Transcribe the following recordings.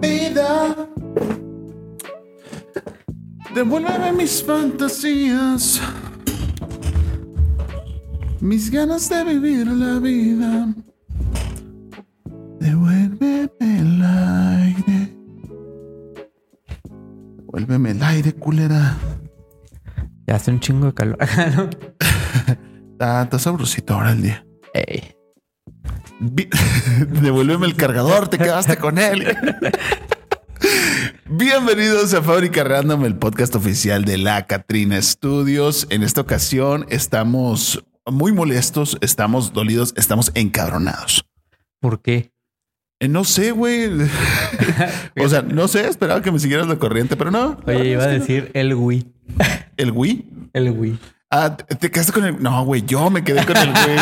Vida, devuélveme mis fantasías, mis ganas de vivir la vida. Devuélveme el aire. Devuélveme el aire, culera. Ya hace un chingo de calor. Está, está sabrosito ahora el día. Ey. Devuélveme el cargador, te quedaste con él. Bienvenidos a Fábrica Random, el podcast oficial de la Catrina Studios. En esta ocasión estamos muy molestos, estamos dolidos, estamos encabronados. ¿Por qué? Eh, no sé, güey. o sea, no sé, esperaba que me siguieras la corriente, pero no. Oye, iba a decir el Wii. ¿El Wii? El Wii. Ah, te te quedaste con el. No, güey, yo me quedé con el Wii.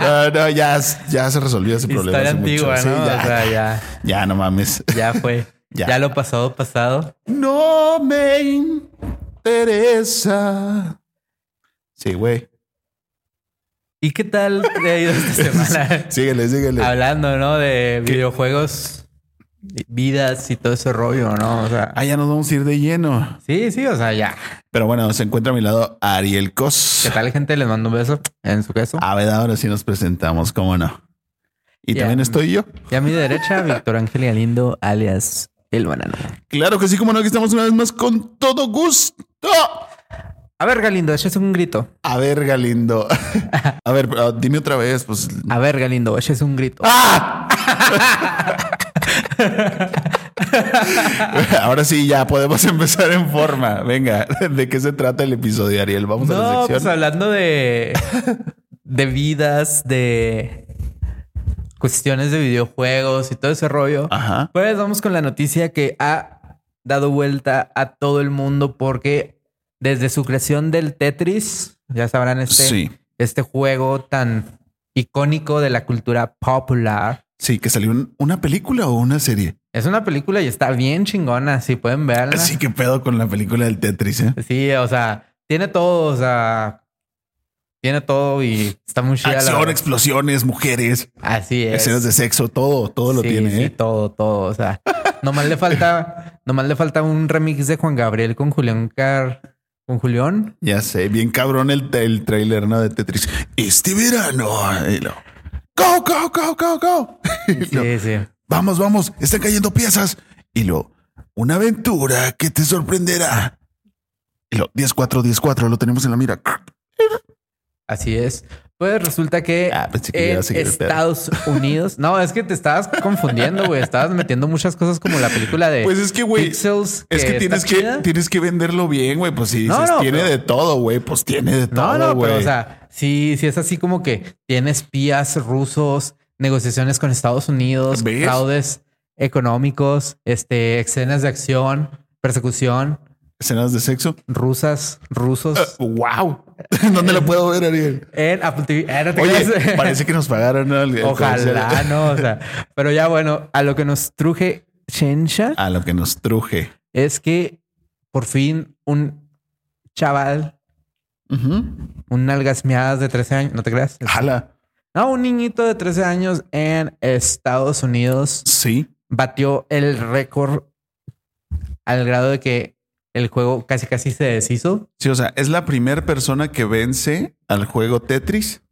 No, no, ya, ya se resolvió ese problema. Historia mucho. ya, O sea, ya, ya no mames. ya fue. Ya. ya. lo pasado, pasado. No me interesa. Sí, güey. ¿Y qué tal te ha ido esta semana? Síguele, síguele. Hablando, ¿no? De videojuegos, vidas y todo ese rollo, ¿no? O sea, Ah, ya nos vamos a ir de lleno. sí, sí, o sea, ya. Pero bueno, se encuentra a mi lado Ariel ¿Qué Cos. tal, gente? Les mando un beso en su queso. A ver, ahora sí nos presentamos, cómo no. Y también estoy yo. Y a mi derecha, Víctor Ángel Galindo, alias El Banano. Claro que sí, como no, aquí estamos una vez más con todo gusto. A ver, Galindo, eches un grito. A ver, Galindo. A ver, dime otra vez, pues. A ver, Galindo, eches un grito. ¡Ah! Ahora sí, ya podemos empezar en forma. Venga, ¿de qué se trata el episodio, Ariel? Vamos a la No, sección. pues hablando de, de vidas, de cuestiones de videojuegos y todo ese rollo. Ajá. Pues vamos con la noticia que ha dado vuelta a todo el mundo porque desde su creación del Tetris, ya sabrán este, Sí. este juego tan icónico de la cultura popular. Sí, que salió un- una película o una serie. Es una película y está bien chingona, si pueden verla. Así que pedo con la película del Tetris, ¿eh? Sí, o sea, tiene todo, o sea, tiene todo y está muy chida. la Acción, verdad. explosiones, mujeres, Así es. escenas de sexo, todo, todo lo Sí, tiene, sí, ¿eh? todo, todo. O sea, nomás le falta, nomás le falta un remix de Juan Gabriel con Julián Car, con Julián. Ya sé, bien cabrón el, el trailer, ¿no? De Tetris. Este verano. Y lo, go, go, go, go, go. Sí, sí. vamos, vamos, están cayendo piezas. Y lo, una aventura que te sorprenderá. Y lo, 10-4, 10-4, lo tenemos en la mira. Así es. Pues resulta que Ah, que en. Estados Unidos. No, es que te estabas confundiendo, güey. Estabas metiendo muchas cosas como la película de Pues es que, güey, Pixels. Es que tienes que, chida. tienes que venderlo bien, güey. Pues si No, dices, no, tiene pero- de todo, güey, pues tiene de No, todo, no, güey. pero o sea, sí, sí es así como que tiene espías rusos, negociaciones con Estados Unidos, ¿Ves? fraudes económicos, este, escenas de acción, persecución, Escenas de sexo. rusas, rusos. wow. ¿Dónde lo puedo ver, Ariel? en Apple TV. Eh, no te Oye, creas. parece que nos pagaron el Ojalá, comercial. no. O sea, pero ya bueno, a lo que nos truje Shensha A lo que nos truje. es que por fin un chaval, Ujú. un algasmeadas de 13 años, no te creas. Jala. No, un niñito de 13 años en Estados Unidos Sí. batió el récord al grado de que el juego casi casi se deshizo. Sí, o sea, es la primera persona que vence al juego Tetris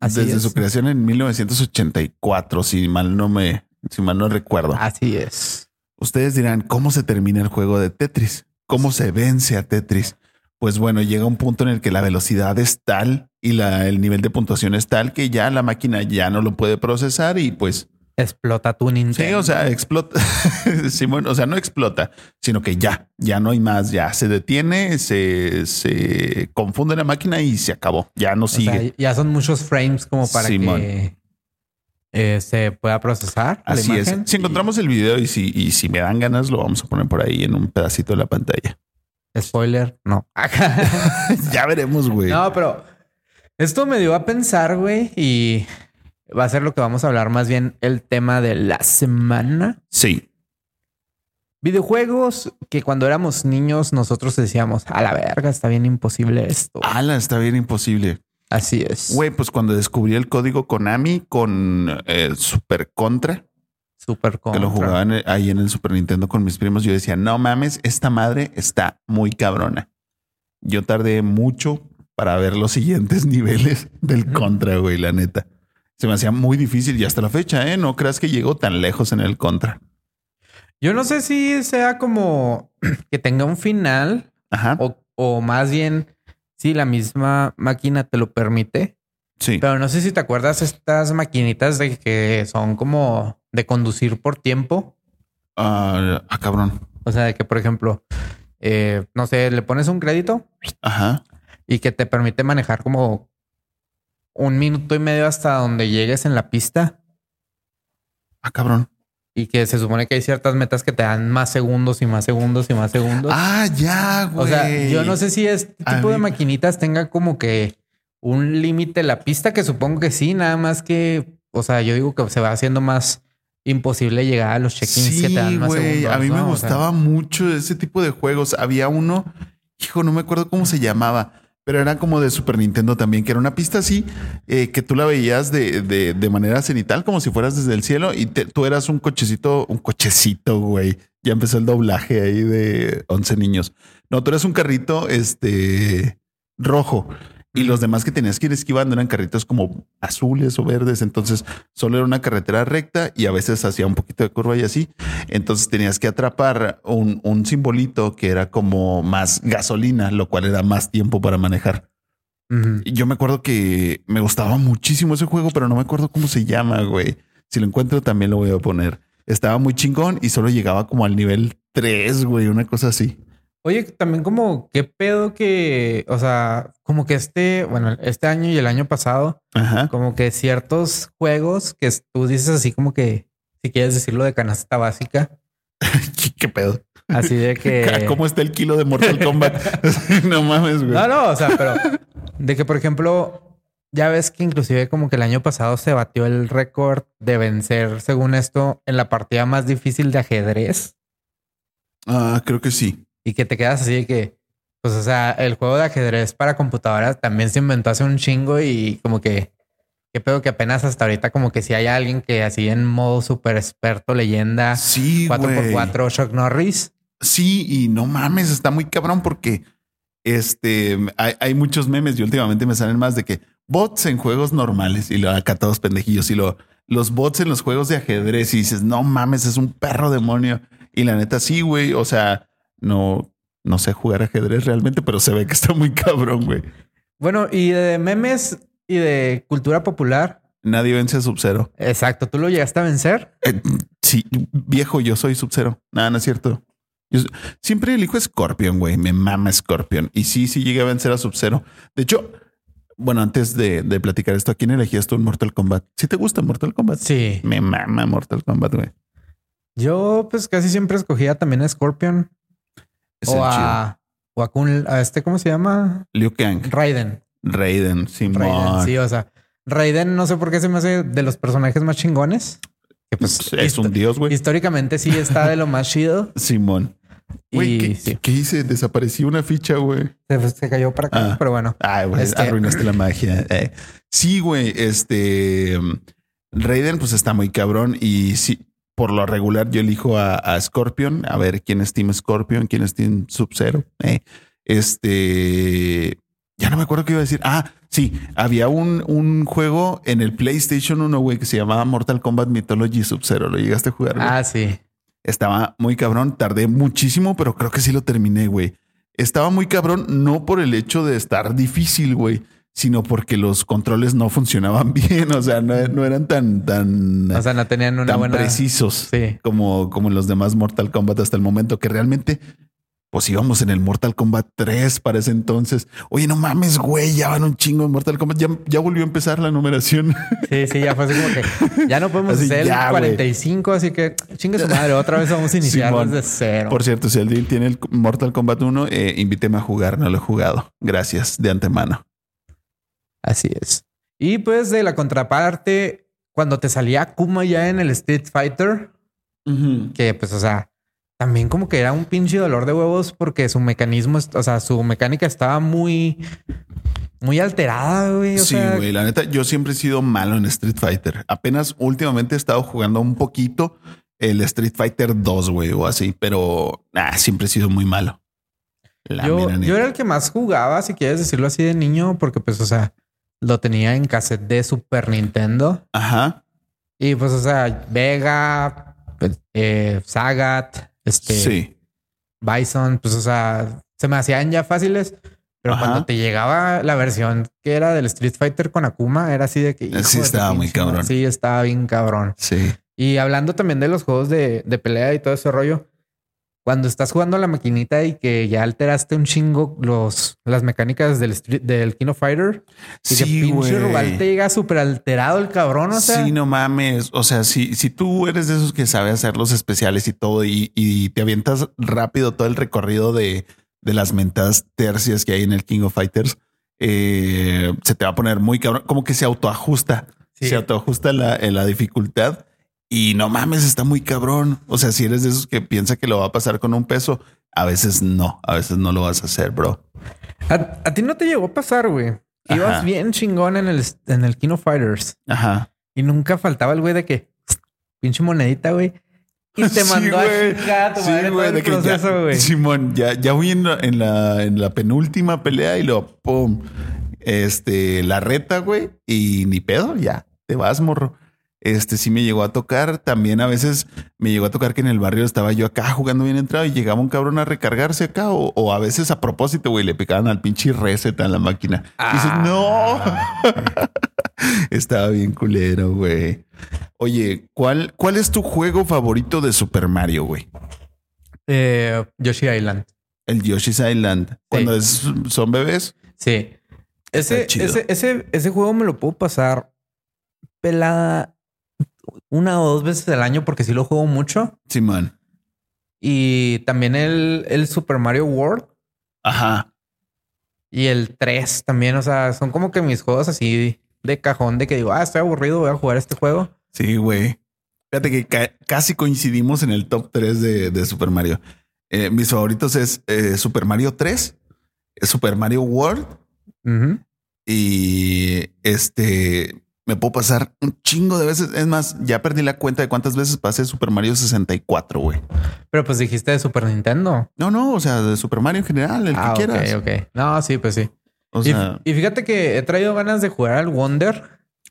Así desde es. su creación en 1984, si mal no me, si mal no recuerdo. Así es. Ustedes dirán, ¿cómo se termina el juego de Tetris? ¿Cómo se vence a Tetris? Pues bueno, llega un punto en el que la velocidad es tal y la, el nivel de puntuación es tal que ya la máquina ya no lo puede procesar y pues Explota tu Nintendo. sí, o sea, explota. sí, bueno, o sea, no explota, sino que ya, ya no hay más, ya se detiene, se, se confunde la máquina y se acabó. Ya no O sea, sigue. ya son muchos frames como para Simón. que eh, se pueda procesar. la Así es. Si encontramos el video y si, y si me dan ganas, lo vamos a poner por ahí en un pedacito de la pantalla. Spoiler, no. ya veremos, güey. no, pero esto me dio a pensar, güey, y va a ser lo que vamos a hablar más bien el tema de la semana. Sí. Videojuegos que cuando éramos niños nosotros decíamos, a la verga, está bien imposible esto. Ala, está bien imposible. Así es. Güey, pues cuando descubrí el código Konami con eh, Super Contra, Super que lo jugaban eh, ahí en el Super Nintendo con mis primos, yo decía, no mames, esta madre está muy cabrona. Yo tardé mucho para ver los siguientes niveles del Contra, güey, la neta. Se me hacía muy difícil y hasta la fecha, ¿eh? No creas que llegó tan lejos en el Contra. Yo no sé si sea como que tenga un final Ajá. o, o más bien si la misma máquina te lo permite. Sí. Pero no sé si te acuerdas estas maquinitas de que son como de conducir por tiempo. Ah, ah, cabrón. O sea, de que, por ejemplo, eh, no sé, le pones un crédito Ajá. y que te permite manejar como un minuto y medio hasta donde llegues en la pista Ah, cabrón. y que se supone que hay ciertas metas que te dan más segundos y más segundos y más segundos. Ah, ya, güey. o sea, yo no sé si este tipo de maquinitas tenga como que un límite la pista, que supongo que sí, nada más que, o sea, yo digo que se va haciendo más imposible llegar a los check-ins que te dan más güey. segundos. A mí me ¿no? O sea, gustaba mucho ese tipo de juegos. Había uno, hijo, no me acuerdo cómo se llamaba, pero era como de Super Nintendo también, que era una pista así, eh, que tú la veías de, de, de manera cenital, como si fueras desde el cielo, y tú eras un cochecito, un cochecito, güey. Ya empezó el doblaje ahí de 11 niños. No, tú eras un carrito, este, rojo. Y los demás que tenías que ir esquivando eran carritos como azules o verdes. Entonces solo era una carretera recta y a veces hacía un poquito de curva y así. Entonces tenías que atrapar un, un simbolito que era como más gasolina, lo cual era más tiempo para manejar. yo me acuerdo que me gustaba muchísimo ese juego, pero no me acuerdo cómo se llama, güey. Si lo encuentro también lo voy a poner. Estaba muy chingón y solo llegaba como al nivel 3, güey, una cosa así. Oye, también como qué pedo que, o sea, como que este, bueno, este año y el año pasado, Ajá. como que ciertos juegos que tú dices así como que, si quieres decirlo de canasta básica, ¿Qué, qué pedo? así de que... ¿Cómo está el kilo de Mortal Kombat? no mames, güey. No, no, o sea, pero de que, por ejemplo, ya ves que inclusive como que el año pasado se batió el récord de vencer, según esto, en la partida más difícil de ajedrez Ah, creo que sí. Y que te quedas así de que, pues, o sea, el juego de ajedrez para computadoras también se inventó hace un chingo y como que, qué pedo que apenas hasta ahorita como que si hay alguien que así en modo súper experto, leyenda, Sí, güey. 4x4, Chuck Norris. Sí, y no mames, está muy cabrón porque este hay, hay muchos memes y últimamente me salen más de que bots en juegos normales y lo acá todos pendejillos y lo, los bots en los juegos de ajedrez y dices, no mames, es un perro demonio. Y la neta, sí, güey. O sea, no, no sé jugar ajedrez realmente, pero se ve que está muy cabrón, güey. Bueno, y de memes y de cultura popular. Nadie vence a Sub-Zero. Exacto, ¿tú lo llegaste a vencer? Eh, sí, viejo, yo soy Sub-Zero. Nada, no es cierto. Yo siempre elijo Scorpion, güey. Me mama Scorpion. Y sí, sí llegué a vencer a Sub-Zero. De hecho, bueno, antes de, de platicar esto, ¿a quién elegías tú en Mortal Kombat? ¿Sí te gusta Mortal Kombat? Sí. Me mama Mortal Kombat, güey. Yo pues casi siempre escogía también a Scorpion Es o el chido. a, o a, Kun- a este, ¿cómo se llama? Liu Kang, Raiden. Raiden, Simón. Raiden, sí, o sea, Raiden no sé por qué se me hace de los personajes más chingones. Que pues es un dios, güey. históricamente sí está de lo más chido. Simón. Güey, Y ¿qué, sí, qué hice? Desapareció una ficha, güey. se, se cayó para acá, Ah. pero bueno. Ay, güey, Este- arruinaste la magia. Eh, Sí, güey, este Raiden, pues está muy cabrón. Y sí, por lo regular, yo elijo a, a Scorpion. A ver quién es Team Scorpion, quién es Team Sub-Zero. Eh, este ya no me acuerdo qué iba a decir. Ah, sí, había un, un juego en el PlayStation 1, güey, que se llamaba Mortal Kombat Mythology Sub-Zero. ¿Lo llegaste a jugar? güey? Ah, sí. Estaba muy cabrón. Tardé muchísimo, pero creo que sí lo terminé, güey. Estaba muy cabrón, no por el hecho de estar difícil, güey, sino porque los controles no funcionaban bien. O sea, no, no eran tan, tan, O sea, no tenían una tan buena. precisos Sí. como, como en los demás Mortal Kombat hasta el momento, que realmente, pues íbamos en el Mortal Kombat 3 para ese entonces. Oye, no mames, güey, ya van un chingo en Mortal Kombat. Ya, ya volvió a empezar la numeración. Sí, sí, ya fue así como que ya no podemos Así, hacer ya, el güey. 45, así que chingue su madre, otra vez vamos a iniciar Simón. desde cero. Por cierto, si el deal tiene el Mortal Kombat 1, eh, invíteme a jugar. No lo he jugado. Gracias de antemano. Así es. Y pues de la contraparte, cuando te salía Kuma ya en el Street Fighter, que pues, o sea, también como que era un pinche dolor de huevos porque su mecanismo, o sea, su mecánica estaba muy, muy alterada, güey. O sí, sea, güey. La neta, yo siempre he sido malo en Street Fighter. Apenas últimamente he estado jugando un poquito el Street Fighter 2, güey, o así, pero nah, siempre he sido muy malo. La yo, yo era el que más jugaba, si quieres decirlo así de niño, porque pues, o sea, lo tenía en cassette de Super Nintendo. Ajá. Y pues, o sea, Vega, eh, Sagat, este, Sí. Bison, pues, o sea, se me hacían ya fáciles. Pero Ajá. cuando te llegaba la versión que era del Street Fighter con Akuma, era así de que... Sí, estaba muy cabrón. Sí, estaba bien cabrón. Sí. Y hablando también de los juegos de, de pelea y todo ese rollo, cuando estás jugando a la maquinita y que ya alteraste un chingo los, las mecánicas del, del King of Fighter, y que Sí, pinche güey. rival te llega súper alterado el cabrón, o sea. sí, no mames. O sea, si, si tú eres de esos que sabe hacer los especiales y todo y, y te avientas rápido todo el recorrido de, de las mentadas tercias que hay en el King of Fighters, eh, se te va a poner muy cabrón. Como que se autoajusta. Sí. Se autoajusta la, en la dificultad y no mames, está muy cabrón. O sea, si eres de esos que piensa que lo va a pasar con un peso, a veces no, a veces no lo vas a hacer, bro. A, a ti no te llegó a pasar, güey. Ibas Ajá. bien chingón en el, en el King of Fighters Ajá. y nunca faltaba el güey de que pinche monedita, güey. Y te Sí, mandó güey. a tu Sí, madre güey, el de que proceso, güey. Simón, ya, ya voy en la, en la, en la penúltima pelea y luego pum, este, la reta, güey, y ni pedo, ya te vas, morro. Este sí me llegó a tocar. También a veces me llegó a tocar que en el barrio estaba yo acá jugando bien entrado y llegaba un cabrón a recargarse acá, o, o a veces a propósito, güey, le picaban al pinche reset a la máquina. Y dices, no. Estaba bien culero, güey. Oye, ¿cuál, ¿cuál es tu juego favorito de Super Mario, güey? Eh, Yoshi Island. El Yoshi's Island. Cuando es- son bebés. Sí. Ese, ese, ese, ese juego me lo puedo pasar pelada una o dos veces al año porque sí lo juego mucho. Simón. Y también el, el Super Mario World Ajá. y el 3 también. O sea, son como que mis juegos así de cajón de que digo, ah, estoy aburrido, voy a jugar este juego. Sí, güey. Fíjate que ca- casi coincidimos en el top 3 de, de Super Mario. Eh, mis favoritos es eh, Super Mario 3, Super Mario World y este me puedo pasar un chingo de veces. Es más, ya perdí la cuenta de cuántas veces pasé Super Mario 64, güey. Pero pues dijiste de Super Nintendo. No, no, o sea, de Super Mario en general, el ah, que quieras. ok, ok. No, sí, pues sí. O Y- sea, y, fíjate que he traído ganas de jugar al Wonder.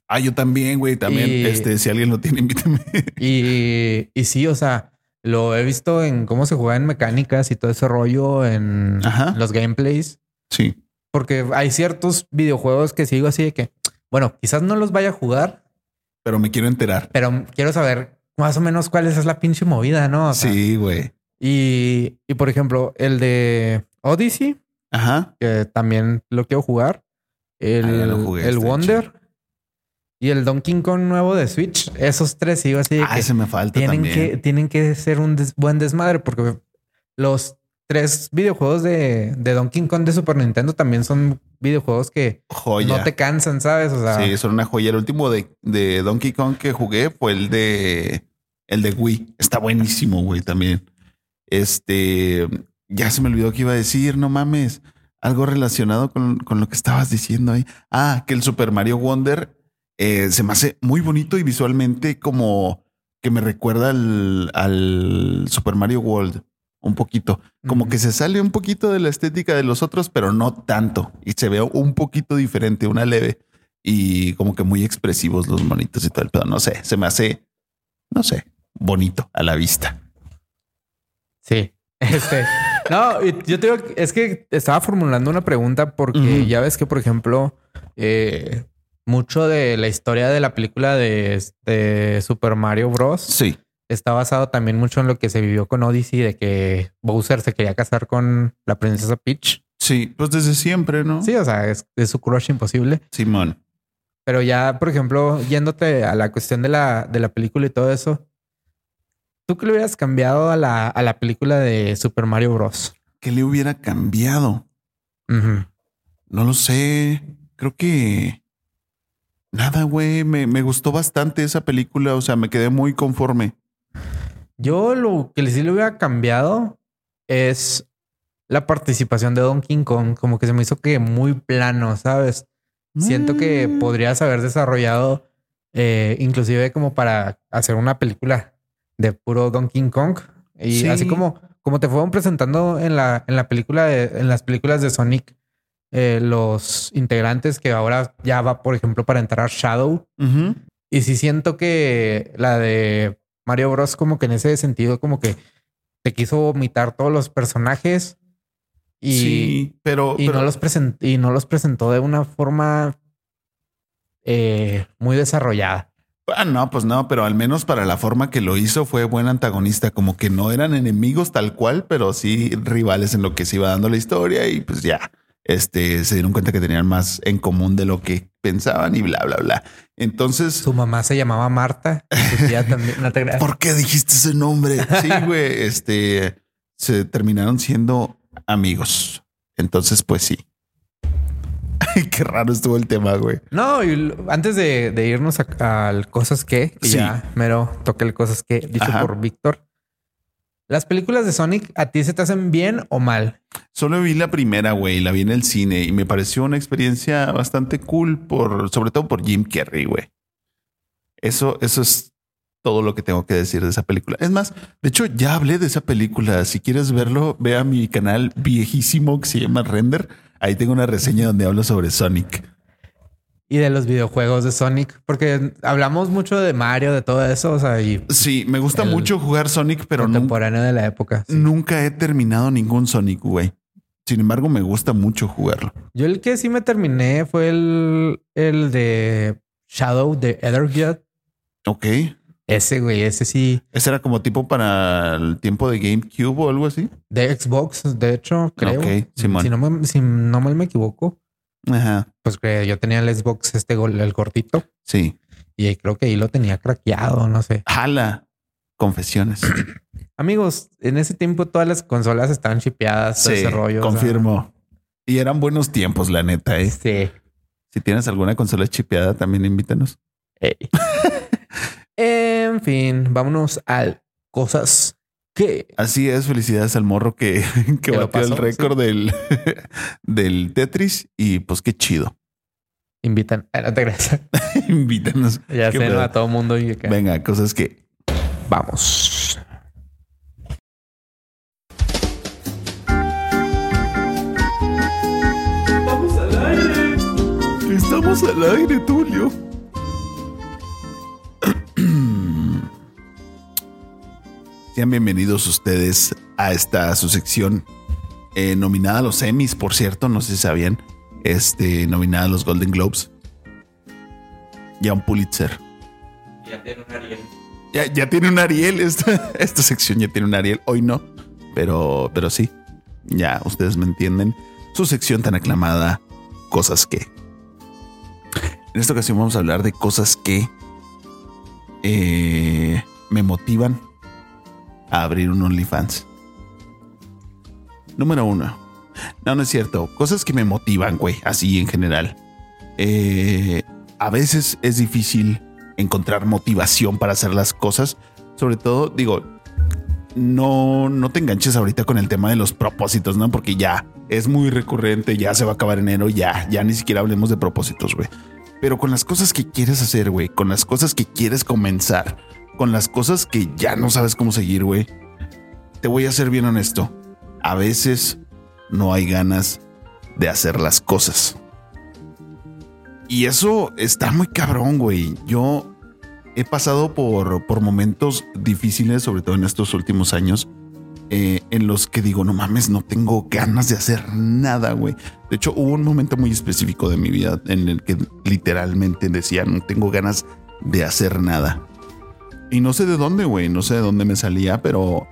ah, yo también, güey, también. Y- Este, si alguien lo tiene, invítame. Y, y sí, o sea, lo he visto en cómo se juega en mecánicas y todo ese rollo en Ajá. los gameplays. sí. Porque hay ciertos videojuegos que sigo así de que, bueno, quizás no los vaya a jugar, Pero me quiero enterar. pero quiero saber más o menos cuál es la pinche movida, ¿no? O sea, Sí, güey. Y, y por ejemplo, el de Odyssey, Ajá. que también lo quiero jugar. El, Ah, lo jugué, el Wonder y el Donkey Kong nuevo de Switch. Esos tres sigo así de Ah, que ese me falta tienen también. que, tienen que ser un des- buen desmadre porque los tres videojuegos de, de Donkey Kong de Super Nintendo también son videojuegos que Joya. no te cansan, ¿sabes? O sea, Sí, son una joya. El último de, de Donkey Kong que jugué fue el de el de Wii. Está buenísimo, güey, también. Este ya se me olvidó que iba a decir, no mames. Algo relacionado con, con lo que estabas diciendo ahí. Ah, que el Super Mario Wonder eh, se me hace muy bonito y visualmente como que me recuerda al, al Super Mario World un poquito. Como que se sale un poquito de la estética de los otros, pero no tanto. Y se ve un poquito diferente, una leve. Y como que muy expresivos los monitos y todo el pedo. No sé, se me hace, no sé, bonito a la vista. Sí. Este. no, yo te digo, es que estaba formulando una pregunta porque ya ves que, por ejemplo, eh, mucho de la historia de la película de, de Super Mario Bros. Sí, está basado también mucho en lo que se vivió con Odyssey, de que Bowser se quería casar con la princesa Peach. sí, pues desde siempre, ¿no? Sí, o sea, es, es su crush imposible. Simón. Pero ya, por ejemplo, yéndote a la cuestión de la, de la película y todo eso, ¿tú qué le hubieras cambiado a la, a la película de Super Mario Bros? ¿Qué le hubiera cambiado? No lo sé. Creo que nada, güey. Me, me gustó bastante esa película. O sea, me quedé muy conforme. Yo lo que sí le hubiera cambiado es la participación de Donkey Kong, como que se me hizo que muy plano, ¿sabes? Siento que Mm. podrías haber desarrollado eh, inclusive como para hacer una película de puro Donkey Kong. Y Sí. así como, como te fueron presentando en la, en la película de, en las películas de Sonic, eh, los integrantes que ahora ya va, por ejemplo, para entrar Shadow. Y sí siento que la de Mario Bros. como que en ese sentido, como que te quiso vomitar todos los personajes y, sí, pero, y pero- no los present- y no los presentó de una forma eh, muy desarrollada. Ah, no, pues no, pero al menos para la forma que lo hizo fue buen antagonista, como que no eran enemigos tal cual, pero sí rivales en lo que se iba dando la historia y pues ya, este, se dieron cuenta que tenían más en común de lo que pensaban y bla, bla, bla. Entonces, Su mamá se llamaba Marta. también. No te. ¿por qué dijiste ese nombre? Sí, güey, este, se terminaron siendo amigos. Entonces, pues sí. Ay, qué raro estuvo el tema, güey. No, y antes de, de irnos al cosas que, que Sí. ya mero toque el cosas que dicho Ajá. por Víctor. Las películas de Sonic a ti se te hacen bien o mal? Solo vi la primera, güey, la vi en el cine y me pareció una experiencia bastante cool por, sobre todo por Jim Carrey, güey. Eso, eso es todo lo que tengo que decir de esa película. Es más, de hecho, ya hablé de esa película. Si quieres verlo, ve a mi canal viejísimo que se llama Render. Ahí tengo una reseña donde hablo sobre Sonic. Y de los videojuegos de Sonic, porque hablamos mucho de Mario, de todo eso, o sea, y Sí, me gusta mucho jugar Sonic, pero nunca, contemporáneo de la época. sí. nunca he terminado ningún Sonic, güey. Sin embargo, me gusta mucho jugarlo. Yo el que sí me terminé fue el, el de Shadow de Ethergut. Ok. Ese, güey, ese sí. Ese era como tipo para el tiempo de GameCube o algo así. De Xbox, de hecho, creo. Ok, Simón. Si no me, si no mal me equivoco, Ajá. pues que yo tenía el Xbox este gol, el cortito, Sí. y creo que ahí lo tenía craqueado, no sé. Jala. Confesiones. Amigos, en ese tiempo todas las consolas estaban chipeadas, todo sí, ese rollo. o sea, confirmo. Y eran buenos tiempos, la neta. ¿eh? Sí. Si tienes alguna consola chipeada, también invítanos. En fin, vámonos al cosas que Así es, felicidades al morro que, que batió el récord del, del Tetris. Y pues qué chido. invitan. Ah, no te creas. Invítanos. Ya Qué pedo. a todo mundo y acá. Venga, cosas que Vamos. Estamos al aire, Tulio. Sean bienvenidos ustedes a esta su sección eh, nominada a los Emmys, por cierto, no sé si sabían, este, nominada a los Golden Globes y a un Pulitzer. Ya tiene un Ariel. Ya, ya tiene un Ariel, esta, esta sección ya tiene un Ariel, hoy no, pero, pero sí, ya ustedes me entienden. Su sección tan aclamada, cosas que. En esta ocasión vamos a hablar de cosas que eh, me motivan a abrir un OnlyFans. Número uno. No, no es cierto. Cosas que me motivan, güey, así en general. Eh, a veces es difícil encontrar motivación para hacer las cosas. Sobre todo, digo, no, no te enganches ahorita con el tema de los propósitos, ¿no? Porque ya es muy recurrente, ya se va a acabar enero, ya, ya ni siquiera hablemos de propósitos, güey. Pero con las cosas que quieres hacer, güey, con las cosas que quieres comenzar, con las cosas que ya no sabes cómo seguir, güey, te voy a ser bien honesto. A veces no hay ganas de hacer las cosas. Y eso está muy cabrón, güey. Yo he pasado por, por momentos difíciles, sobre todo en estos últimos años, eh, en los que digo, no mames, no tengo ganas de hacer nada, güey. De hecho, hubo un momento muy específico de mi vida en el que literalmente decía, no tengo ganas de hacer nada. Y no sé de dónde, güey, no sé de dónde me salía, pero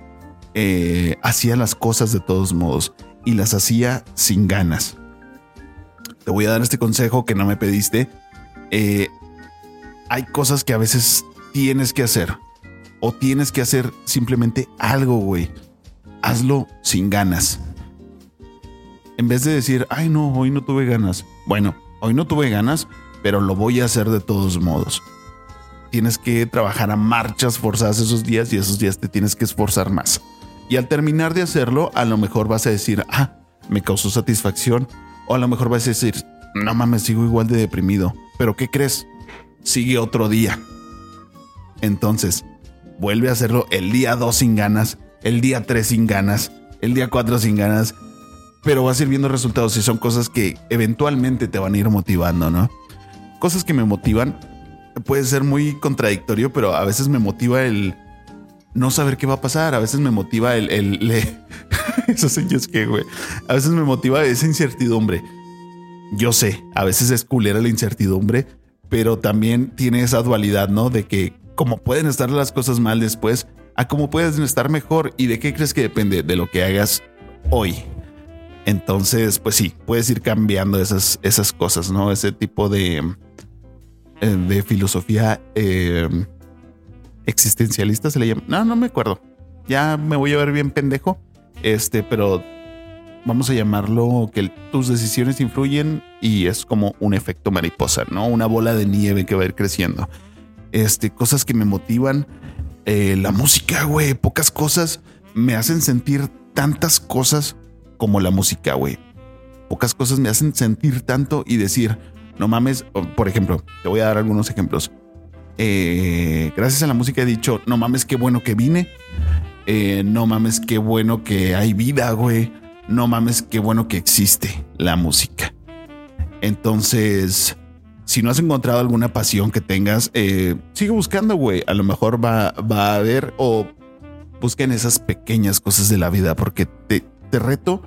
eh, hacía las cosas de todos modos y las hacía sin ganas. Te voy a dar este consejo que no me pediste. Eh, hay cosas que a veces tienes que hacer o tienes que hacer simplemente algo, güey. Hazlo sin ganas. En vez de decir, ay no, hoy no tuve ganas. Bueno, hoy no tuve ganas, pero lo voy a hacer de todos modos. Tienes que trabajar a marchas forzadas esos días y esos días te tienes que esforzar más. Y al terminar de hacerlo, a lo mejor vas a decir, ah, me causó satisfacción. O a lo mejor vas a decir, no mames, sigo igual de deprimido. Pero ¿qué crees? Sigue otro día. Entonces, vuelve a hacerlo el día 2 sin ganas, el día 3 sin ganas, el día 4 sin ganas. Pero vas a ir viendo resultados y son cosas que eventualmente te van a ir motivando, ¿no? Cosas que me motivan. Puede ser muy contradictorio, pero a veces me motiva el no saber qué va a pasar. A veces me motiva el, el, le... eso es que, güey. A veces me motiva esa incertidumbre. Yo sé, a veces es culera la incertidumbre, pero también tiene esa dualidad, ¿no? De que como pueden estar las cosas mal después, a cómo pueden estar mejor y de qué crees que depende de lo que hagas hoy. Entonces, pues sí, puedes ir cambiando esas, esas cosas, ¿no? Ese tipo de, de filosofía eh, existencialista se le llama. No, no me acuerdo. Ya me voy a ver bien pendejo. Este, pero vamos a llamarlo que tus decisiones influyen y es como un efecto mariposa, ¿no? Una bola de nieve que va a ir creciendo. Este, cosas que me motivan. Eh, la música, güey, pocas cosas me hacen sentir tantas cosas como la música, güey. Pocas cosas me hacen sentir tanto y decir, no mames, por ejemplo, te voy a dar algunos ejemplos. Eh, gracias a la música he dicho, no mames, qué bueno que vine. Eh, no mames, qué bueno que hay vida, güey. No mames, qué bueno que existe la música. Entonces, si no has encontrado alguna pasión que tengas, eh, sigue buscando, güey. A lo mejor va, va a haber o busquen esas pequeñas cosas de la vida, porque te, te reto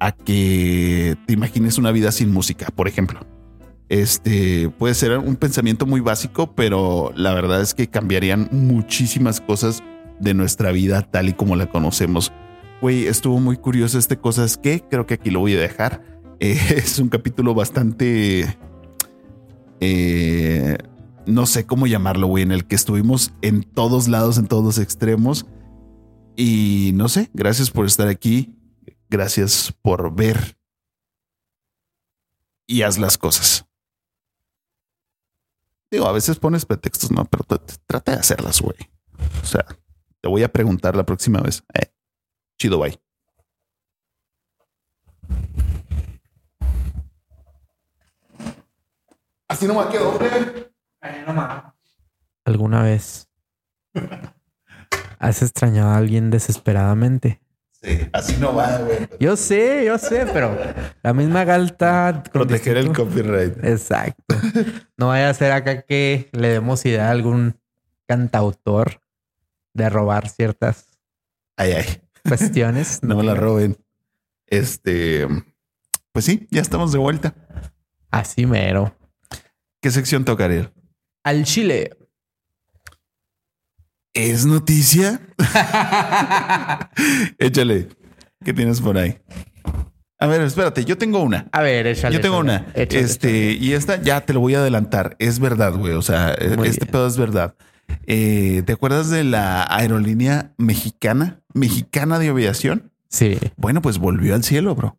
a que te imagines una vida sin música, por ejemplo. Este puede ser un pensamiento muy básico, pero la verdad es que cambiarían muchísimas cosas de nuestra vida tal y como la conocemos. Güey, estuvo muy curioso este cosas que creo que aquí lo voy a dejar. Es un capítulo bastante... Eh, no sé cómo llamarlo, güey, en el que estuvimos en todos lados, en todos extremos. Y no sé, gracias por estar aquí. Gracias por ver. Y haz las cosas. Digo, a veces pones pretextos, no, pero trata de hacerlas, güey. O sea, te voy a preguntar la próxima vez. Eh, chido, bye. Así no me quedo, hombre. ¿Alguna vez has extrañado a alguien desesperadamente? Así no va, güey. Yo sé, yo sé, pero la misma galta. Proteger el copyright. Exacto. No vaya a ser acá que le demos idea a algún cantautor de robar ciertas ay, ay. cuestiones. no me la roben. Este, pues sí, ya estamos de vuelta. Así mero. ¿Qué sección tocaré? Al Chile. ¿Es noticia? Échale. ¿Qué tienes por ahí? A ver, espérate, yo tengo una. A ver, échale. Yo tengo una. este, y esta ya te lo voy a adelantar. Es verdad, güey. O sea, este pedo es verdad. Eh, ¿Te acuerdas de la aerolínea mexicana, mexicana de aviación? Sí. Bueno, pues volvió al cielo, bro.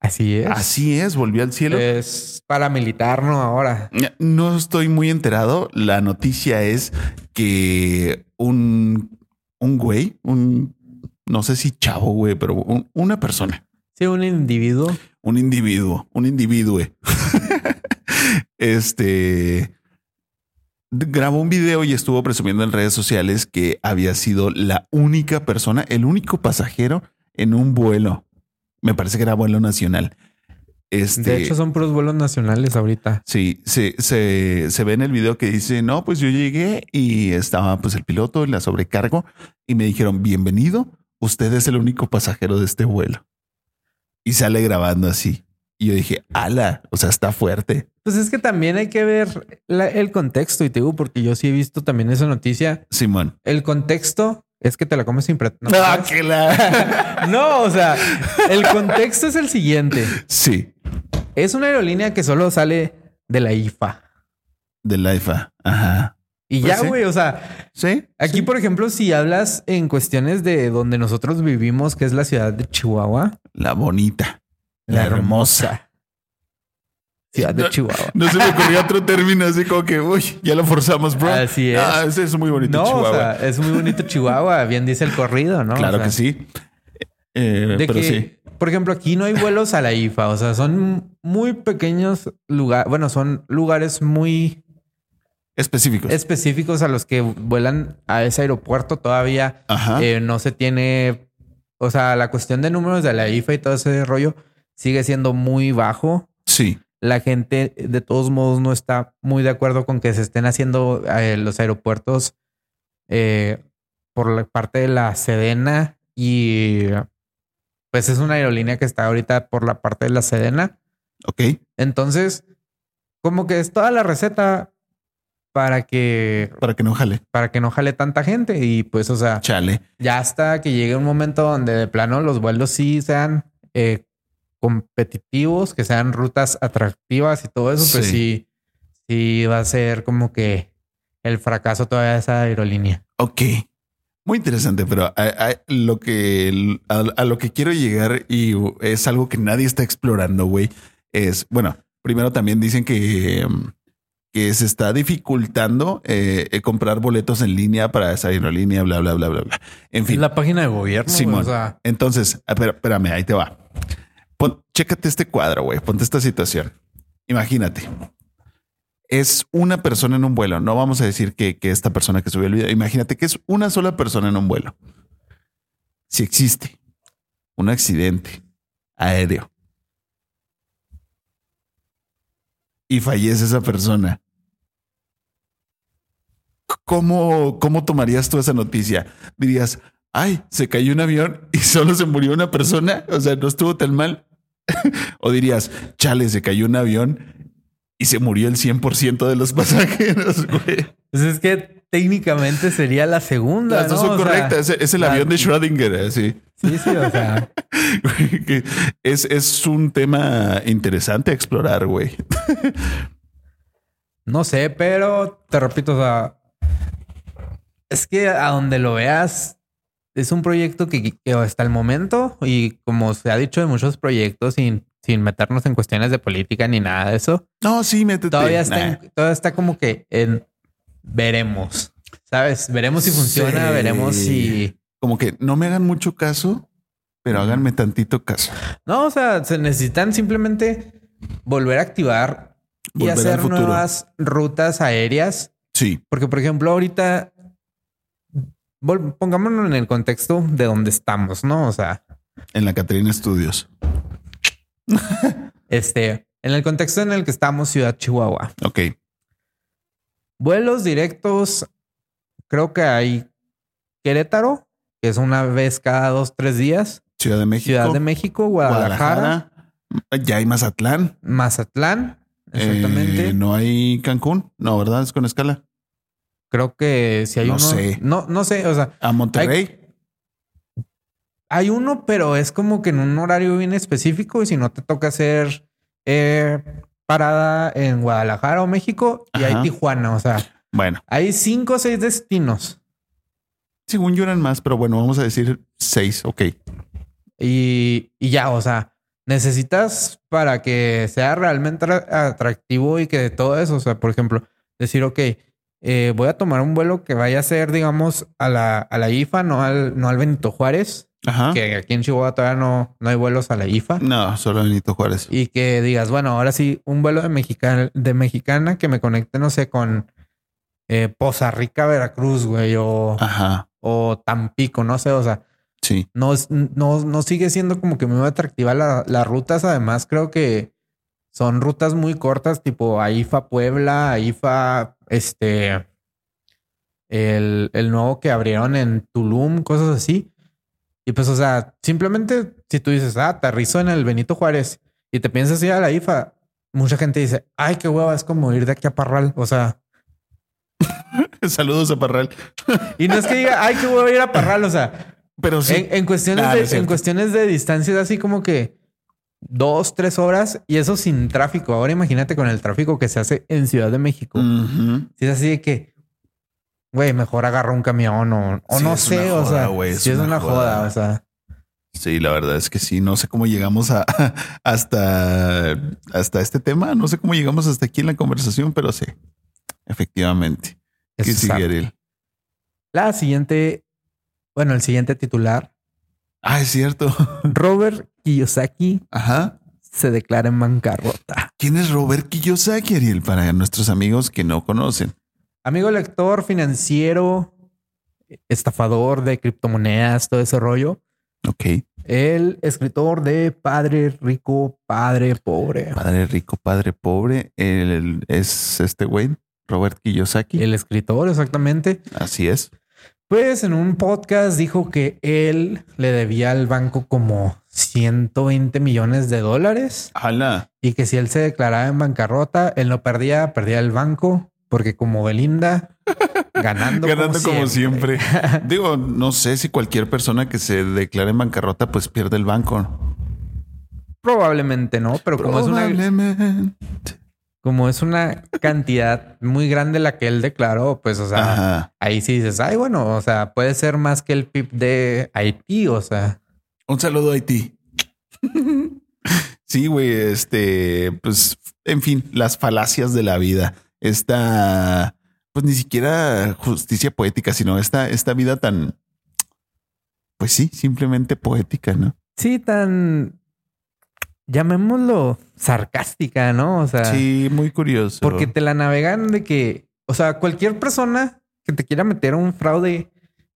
Así es. Así es, volvió al cielo. Es paramilitar, ¿no? Ahora. No estoy muy enterado. La noticia es que un, un güey, un, no sé si chavo, güey, pero una persona. Sí, un individuo. Un individuo, un individuo. este grabó un video y estuvo presumiendo en redes sociales que había sido la única persona, el único pasajero en un vuelo me parece que era vuelo nacional. Este, de hecho, son puros vuelos nacionales ahorita. Sí, se, se, se, ve en el video que dice, no, pues yo llegué y estaba pues el piloto y la sobrecargo y me dijeron, bienvenido, usted es el único pasajero de este vuelo. Y sale grabando así. Y yo dije, ala, o sea, está fuerte. Pues es que también hay que ver el contexto y te digo, porque yo sí he visto también esa noticia. Simón. El contexto es que te la comes sin no, ah, la... no, o sea, el contexto es el siguiente. Sí. Es una aerolínea que solo sale de la IFA. De la IFA. Ajá. Y pues ya, güey, o sea, sí. Aquí, por ejemplo, si hablas en cuestiones de donde nosotros vivimos, que es la ciudad de Chihuahua. La bonita. La, hermosa. Ciudad de Chihuahua. No se me ocurrió otro término así como que, uy, ya lo forzamos, bro. Así es. Ah, es muy bonito No, Chihuahua. o sea, es muy bonito Chihuahua. Bien dice el corrido, ¿no? claro O sea, que sí. Eh, De pero que, sí. por ejemplo, aquí no hay vuelos a la IFA. O sea, son muy pequeños lugares. Bueno, son lugares muy Específicos. específicos a los que vuelan a ese aeropuerto. Todavía Ajá. eh, no se tiene. O sea, la cuestión de números de la IFA y todo ese rollo sigue siendo muy bajo. sí. La gente, de todos modos, no está muy de acuerdo con que se estén haciendo eh, los aeropuertos eh, por la parte de la Sedena y pues es una aerolínea que está ahorita por la parte de la Sedena. Ok. Entonces, como que es toda la receta para que Para que no jale. para que no jale tanta gente y pues, o sea, Chale. ya hasta que llegue un momento donde de plano los vuelos sí sean eh, competitivos, que sean rutas atractivas y todo eso, pues Sí. sí, va a ser como que el fracaso todavía de esa aerolínea. Ok. Muy interesante, pero a, a- lo que a, a lo que quiero llegar y es algo que nadie está explorando, güey, es bueno. Primero también dicen que, um, que se está dificultando eh, eh, comprar boletos en línea para esa aerolínea, bla, bla, bla, bla, bla. En fin, la página de gobierno, Simón. o sea, Entonces, espérame, ahí te va. Chécate este cuadro, güey. Ponte esta situación. Imagínate. Es una persona en un vuelo. No vamos a decir que, que esta persona que subió el video. Imagínate que es una sola persona en un vuelo. Si existe un accidente aéreo y fallece esa persona, ¿cómo, cómo tomarías tú esa noticia? Dirías, ay, se cayó un avión y solo se murió una persona. O sea, no estuvo tan mal. o dirías, chale, se cayó un avión y se murió el 100% de los pasajeros, güey. pues es que técnicamente sería la segunda. Las dos ¿no? son O sea, correctas. Es, es el la- avión de Schrödinger, así. Sí, sí, o sea, es, es un tema interesante a explorar, güey. no sé, pero te repito, o sea, es que a donde lo veas, es un proyecto que, que hasta el momento, y como se ha dicho de muchos proyectos, sin, sin meternos en cuestiones de política ni nada de eso, No, sí, métete. todavía está, Nah. en- todavía está como que en veremos, ¿sabes? Veremos si funciona, Sí. veremos si... Como que no me hagan mucho caso, pero háganme tantito caso. No, o sea, se necesitan simplemente volver a activar y Volver hacer nuevas rutas aéreas. Sí, Porque, por ejemplo, ahorita pongámonos en el contexto de donde estamos, ¿no? O sea, en la Catrina Studios. este, en el contexto en el que estamos, Ciudad Chihuahua. Ok. Vuelos directos, creo que hay Querétaro, que es una vez cada dos, tres días. Ciudad de México. Ciudad de México, Guadalajara, Guadalajara. Ya hay Mazatlán. Mazatlán. Exactamente. Eh, no hay Cancún. No, ¿verdad? Es con escala. Creo que si hay no uno. sé. No, no sé. O sea, A Monterrey. hay uno, pero es como que en un horario bien específico. Y si no te toca hacer eh, parada en Guadalajara o México, y Ajá. hay Tijuana. O sea, Bueno, hay cinco o seis destinos. según yo eran más, pero bueno, vamos a decir seis. Ok. Y, y ya, o sea, necesitas para que sea realmente atra- atractivo y que de todo eso, o sea, por ejemplo, decir, ok, eh, voy a tomar un vuelo que vaya a ser, digamos, a la, a la IFA, no al, no al Benito Juárez, Ajá. que aquí en Chihuahua todavía no, no hay vuelos a la IFA. No, solo Benito Juárez. Y que digas, bueno, ahora sí, un vuelo de mexicana, de mexicana que me conecte, no sé, con eh, Poza Rica, Veracruz, güey, o, Ajá. o Tampico, no sé, o sea, Sí. no, no, no sigue siendo como que muy atractiva la- las rutas. Además, creo que son rutas muy cortas, tipo AIFA Puebla, AIFA, este, el, el nuevo que abrieron en Tulum, cosas así. Y pues, o sea, simplemente si tú dices, ah, aterrizo en el Benito Juárez y te piensas ir a la IFA, mucha gente dice, ay, qué hueva, es como ir de aquí a Parral. O sea, Saludos a Parral. y no es que diga, ay, qué hueva ir a Parral. O sea, Pero sí. En, en cuestiones Nah, de, en cuestiones de distancias, así como que dos, tres horas y eso sin tráfico. Ahora imagínate con el tráfico que se hace en Ciudad de México. Si es así de que, güey, mejor agarro un camión o, o Sí, no sé, o sea, es si es una una joda. joda, o sea, Sí, la verdad es que sí. No sé cómo llegamos a hasta, hasta este tema. No sé cómo llegamos hasta aquí en la conversación, pero sí, efectivamente. ¿Qué sigue. Ariel? La siguiente, bueno, el siguiente titular, Ah, es cierto. Robert Kiyosaki Ajá. se declara en bancarrota. ¿Quién es Robert Kiyosaki, Ariel? Para nuestros amigos que no conocen. Amigo lector financiero, estafador de criptomonedas, todo ese rollo. Ok. El escritor de Padre Rico, Padre Pobre. Padre rico, padre pobre. Él es este güey, Robert Kiyosaki. El escritor, exactamente. Así es. Pues en un podcast dijo que él le debía al banco como 120 millones de dólares Hala. y que si él se declaraba en bancarrota, él no perdía, perdía el banco porque como Belinda ganando, Ganando como siempre. siempre. Digo, no sé si cualquier persona que se declare en bancarrota, pues pierde el banco. Probablemente no, pero como es una. Como es una cantidad muy grande la que él declaró, pues o sea, Ajá. ahí sí dices, ay, bueno, o sea, puede ser más que el PIB de Haití, o sea, Un saludo a Haití. sí, güey, este, pues, en fin, las falacias de la vida. Esta, pues ni siquiera justicia poética, sino esta, esta vida tan, pues sí, simplemente poética, ¿no? sí tan llamémoslo sarcástica, ¿no? O sea, Sí, muy curioso. porque te la navegan de que, o sea, cualquier persona que te quiera meter a un fraude,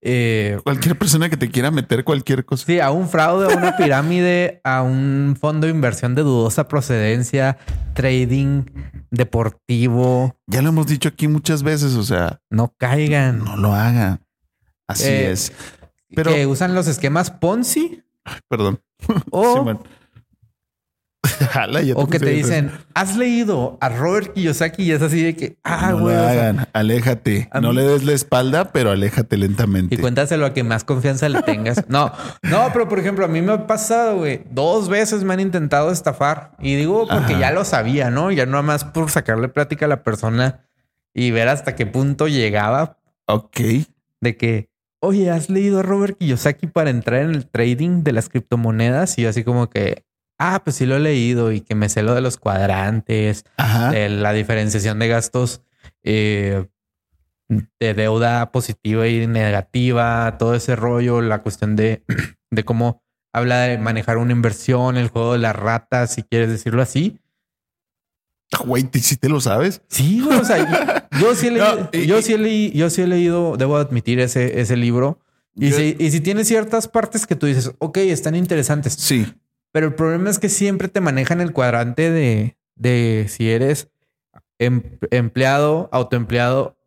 eh, cualquier persona que te quiera meter cualquier cosa. sí, a un fraude, a una pirámide, a un fondo de inversión de dudosa procedencia, trading deportivo, Ya lo hemos dicho aquí muchas veces, o sea, no caigan. no lo hagan. Así Eh, es. Pero, que usan los esquemas Ponzi perdón. o, Simón. Jala, o que te dicen, has leído a Robert Kiyosaki y es así de que, ah, no güey. lo o sea, hagan, aléjate. No mí- le des la espalda, pero aléjate lentamente. Y cuéntaselo a que más confianza le tengas. No, no, pero por ejemplo, a mí me ha pasado, güey. Dos veces me han intentado estafar. Y digo porque Ajá. ya lo sabía, ¿no? Ya no más por sacarle plática a la persona y ver hasta qué punto llegaba Ok. de que, oye, ¿has leído a Robert Kiyosaki para entrar en el trading de las criptomonedas? Y yo así como que, ah, pues sí lo he leído y que me sé lo de los cuadrantes, Ajá. de la diferenciación de gastos eh, de deuda positiva y negativa, todo ese rollo, la cuestión de, de cómo habla de manejar una inversión, el juego de las ratas, si quieres decirlo así. Güey, ¿te- ¿sí te lo sabes? Sí, güey, o sea, yo sí he leído, No, y- yo sí he leí- yo sí he leído, debo admitir ese, ese libro. Y, Yo- si, y si tiene ciertas partes que tú dices, ok, están interesantes, Sí. Pero el problema es que siempre te manejan el cuadrante de, de si eres em- empleado, autoempleado,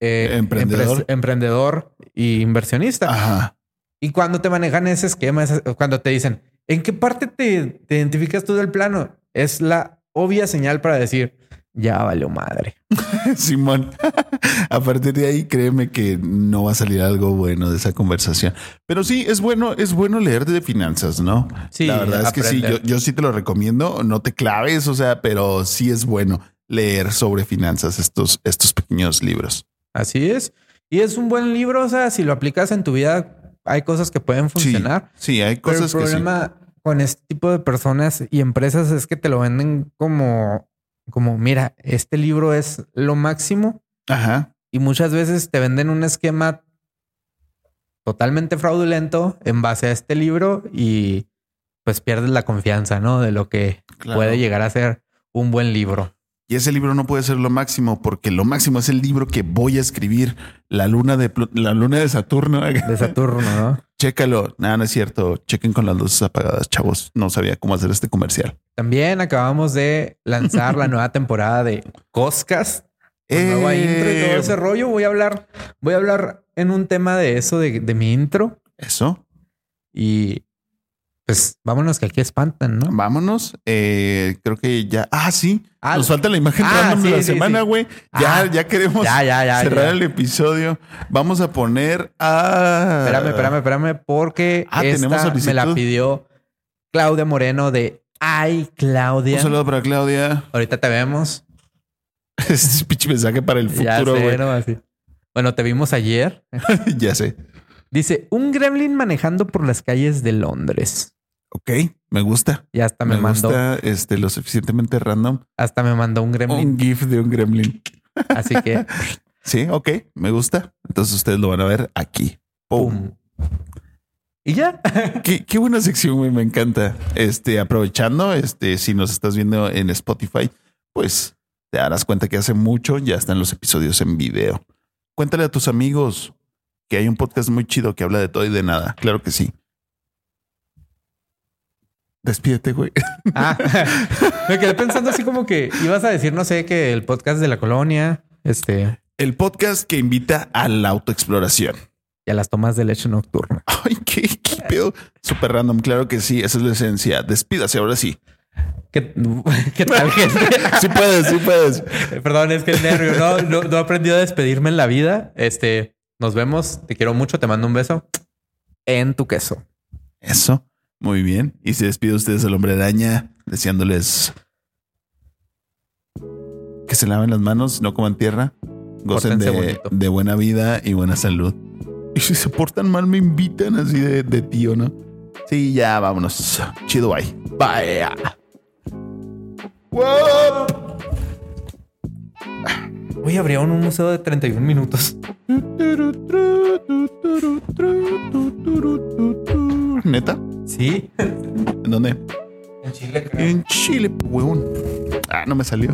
eh, Emprendedor. empres- emprendedor y inversionista. Ajá. Y cuando te manejan ese esquema, cuando te dicen, ¿en qué parte te, te identificas tú del plano? Es la obvia señal para decir, ya valió madre. Simón. a partir de ahí, créeme que no va a salir algo bueno de esa conversación. Pero sí, es bueno, es bueno leer de finanzas, ¿no? Sí, La verdad es que sí, yo, yo sí te lo recomiendo. No te claves, o sea, pero sí es bueno leer sobre finanzas estos, estos pequeños libros. Así es. Y es un buen libro, o sea, si lo aplicas en tu vida, hay cosas que pueden funcionar. Sí, sí, hay Pero el cosas que sí. problema con este tipo de personas y empresas es que te lo venden como, como, mira, este libro es lo máximo Ajá. y muchas veces te venden un esquema totalmente fraudulento en base a este libro y pues pierdes la confianza, ¿no? De lo que Claro. puede llegar a ser un buen libro. Y ese libro no puede ser lo máximo porque lo máximo es el libro que voy a escribir, la luna de la luna de Saturno. De Saturno, ¿no? Chécalo. Nada, no es cierto. Chequen con las luces apagadas, chavos. No sabía cómo hacer este comercial. También acabamos de lanzar la nueva temporada de Coscas. Con nueva Eh, intro y todo ese rollo. Voy a hablar, voy a hablar en un tema de eso, de, de mi intro. Eso. Y pues vámonos que aquí espantan, ¿no? Vámonos. Eh, creo que ya. Ah, sí. Ah, Nos falta la imagen ah, random de la sí, semana, sí. güey. Ya, Ah, ya queremos ya, ya, ya, cerrar el episodio. Vamos a poner a. Espérame, espérame, espérame, porque Ah, tenemos esta me la pidió Claudia Moreno de Ay, Claudia. Un saludo para Claudia. Ahorita te vemos. Es pinche mensaje para el futuro, güey. Bueno, te vimos ayer. ya sé. Dice, un gremlin manejando por las calles de Londres. Ok, me gusta. Y hasta me, Me, mandó, gusta este, lo suficientemente random. hasta me mandó un gremlin. Un GIF de un gremlin. Así que, Sí, ok, me gusta. Entonces ustedes lo van a ver aquí. ¡Pum! pum. Y ya. Qué, qué buena sección, güey, me encanta. Este, aprovechando, este, si nos estás viendo en Spotify, pues te darás cuenta que hace mucho ya están los episodios en video. Cuéntale a tus amigos que hay un podcast muy chido que habla de todo y de nada. Claro que sí. Despídete, güey. Ah, me quedé pensando así como que ibas a decir, no sé, que el podcast de la colonia, este, El podcast que invita a la autoexploración. y a las tomas de leche nocturna. Ay, qué, qué pedo. Súper random. Claro que sí. Esa es la esencia. Despídase ahora sí. ¿Qué, qué tal, gente? Sí puedes, sí puedes. Perdón, es que el nervio no, no, no he aprendido a despedirme en la vida. Este, nos vemos. Te quiero mucho. Te mando un beso en tu queso. Eso. Muy bien. Y se despide ustedes el hombre araña, deseándoles que se laven las manos, no coman tierra, gocen de, buena vida y buena salud. Y si se portan mal, me invitan así de, de tío, ¿no? Sí, ya vámonos. Chido, bye. Bye. Hoy habría un museo de 31 minutos. ¿Neta? Sí. ¿En dónde? En Chile, En Chile, huevón. Ah, no me salió.